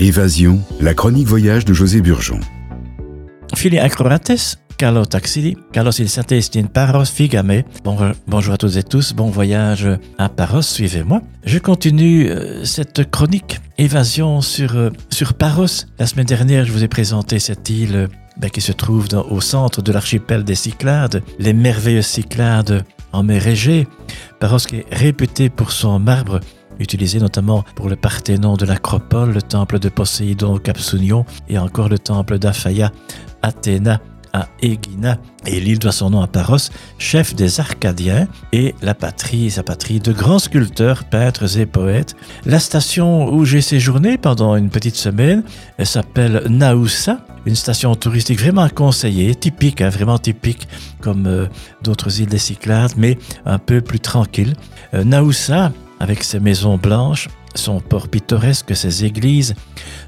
Évasion, la chronique voyage de José Burgeon. Fili acrorates, Carlo Taxili, Carlos il s'intestine Paros Figame. Bon, bonjour à toutes et tous, bon voyage à Paros, suivez-moi. Je continue euh, cette chronique évasion sur, euh, sur Paros. La semaine dernière, je vous ai présenté cette île euh, ben, qui se trouve au centre de l'archipel des Cyclades, les merveilleuses Cyclades en mer Égée. Paros qui est réputé pour son marbre utilisé notamment pour le Parthénon de l'Acropole, le temple de Poséidon au Capsunion et encore le temple d'Aphaïa, Athéna à Egina. Et l'île doit son nom à Paros, chef des Arcadiens, et la patrie, sa patrie de grands sculpteurs, peintres et poètes. La station où j'ai séjourné pendant une petite semaine elle s'appelle Naoussa, une station touristique vraiment conseillée, typique, hein, vraiment typique, comme euh, d'autres îles des Cyclades, mais un peu plus tranquille. Euh, Naoussa, avec ses maisons blanches, son port pittoresque, ses églises,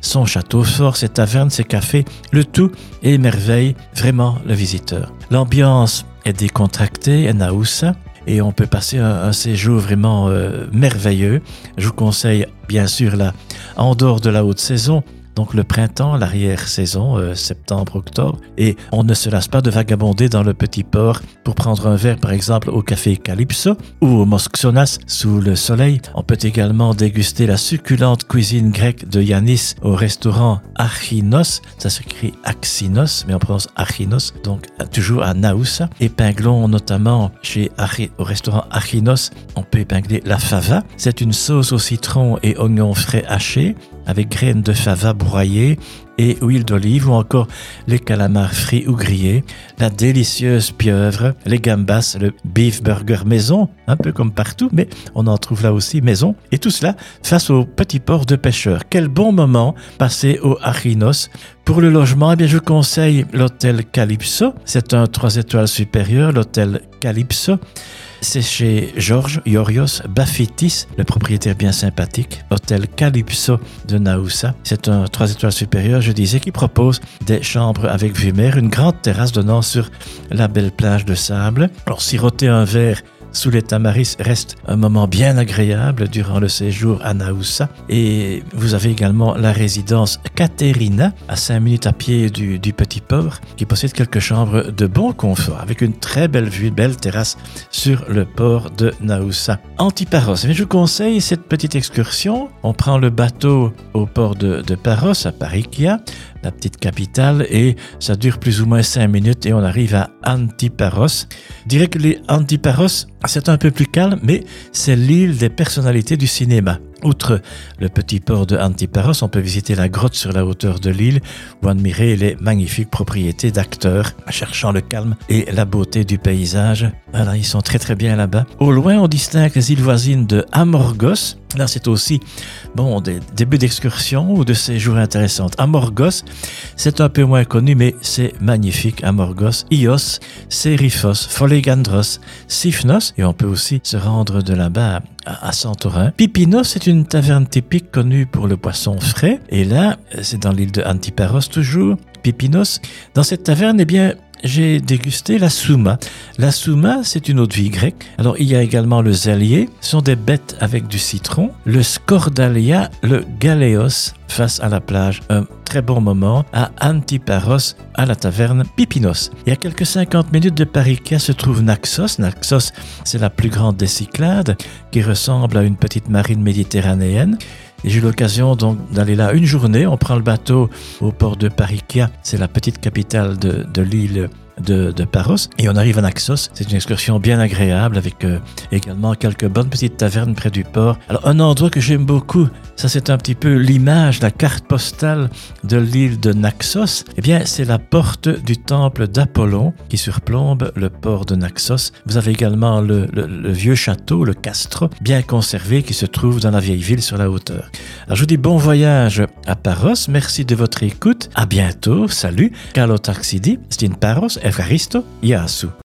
son château fort, ses tavernes, ses cafés, le tout émerveille vraiment le visiteur. L'ambiance est décontractée à Naoussa et on peut passer un, séjour vraiment euh, merveilleux. Je vous conseille bien sûr là, en dehors de la haute saison, donc le printemps, l'arrière-saison, euh, septembre-octobre, et on ne se lasse pas de vagabonder dans le petit port pour prendre un verre par exemple au café Calypso ou au Mosksonas sous le soleil. On peut également déguster la succulente cuisine grecque de Yanis au restaurant Achinos, ça s'écrit Axinos, mais on prononce Achinos, donc toujours à Naoussa. Épinglons notamment chez au restaurant Achinos, on peut épingler la fava. C'est une sauce au citron et oignons frais hachés avec graines de fava broyées et huile d'olive ou encore les calamars frits ou grillés, la délicieuse pieuvre, les gambas, le beef burger maison, un peu comme partout, mais on en trouve là aussi maison, et tout cela face au petit port de pêcheurs. Quel bon moment passé au Arinos. Pour le logement, eh bien, je conseille l'hôtel Calypso. C'est un 3 étoiles supérieur, l'hôtel Calypso. C'est chez Georges Yorios Bafitis, le propriétaire bien sympathique, hôtel Calypso de Naoussa. C'est un 3 étoiles supérieur, je disais, qui propose des chambres avec vue mer, une grande terrasse donnant sur la belle plage de sable. Alors, siroter un verre sous les tamaris reste un moment bien agréable durant le séjour à Naoussa. Et vous avez également la résidence Caterina, à 5 minutes à pied du, petit port, qui possède quelques chambres de bon confort, avec une très belle vue, belle terrasse sur le port de Naoussa. Antiparos, je vous conseille cette petite excursion. On prend le bateau au port de, de Paros, à Parikia, la petite capitale, et ça dure plus ou moins 5 minutes et on arrive à Antiparos. Je dirais que les Antiparos, c'est un peu plus calme, mais c'est l'île des personnalités du cinéma. Outre le petit port de Antiparos, on peut visiter la grotte sur la hauteur de l'île ou admirer les magnifiques propriétés d'acteurs, cherchant le calme et la beauté du paysage. Voilà, ils sont très très bien là-bas. Au loin, on distingue les îles voisines de Amorgos. Là, c'est aussi bon des débuts d'excursion ou de séjours intéressants. Amorgos, c'est un peu moins connu, mais c'est magnifique. Amorgos, Ios, Seriphos, Folegandros, Sifnos, et on peut aussi se rendre de là-bas à Santorin. Pipinos, c'est une taverne typique connue pour le poisson frais. Et là, c'est dans l'île de Antiparos toujours. Pipinos. Dans cette taverne, eh bien, j'ai dégusté la souma. La souma, c'est une eau de vie grecque. Alors, il y a également le zalier, ce sont des bêtes avec du citron, le scordalia, le galéos face à la plage. Un très bon moment à Antiparos, à la taverne Pipinos. Et à quelques 50 minutes de Parikia se trouve Naxos. Naxos, c'est la plus grande des Cyclades, qui ressemble à une petite marine méditerranéenne. J'ai eu l'occasion donc d'aller là une journée. On prend le bateau au port de Parikia, c'est la petite capitale de l'île de, Paros et on arrive à Naxos. C'est une excursion bien agréable avec euh, également quelques bonnes petites tavernes près du port. Alors un endroit que j'aime beaucoup, ça c'est un petit peu l'image, la carte postale de l'île de Naxos. Eh bien c'est la porte du temple d'Apollon qui surplombe le port de Naxos. Vous avez également le, vieux château, le Castro, bien conservé qui se trouve dans la vieille ville sur la hauteur. Alors je vous dis bon voyage à Paros. Merci de votre écoute. À bientôt. Salut. Carlo Taxidi. C'est Paros. Evaristo y a Asu.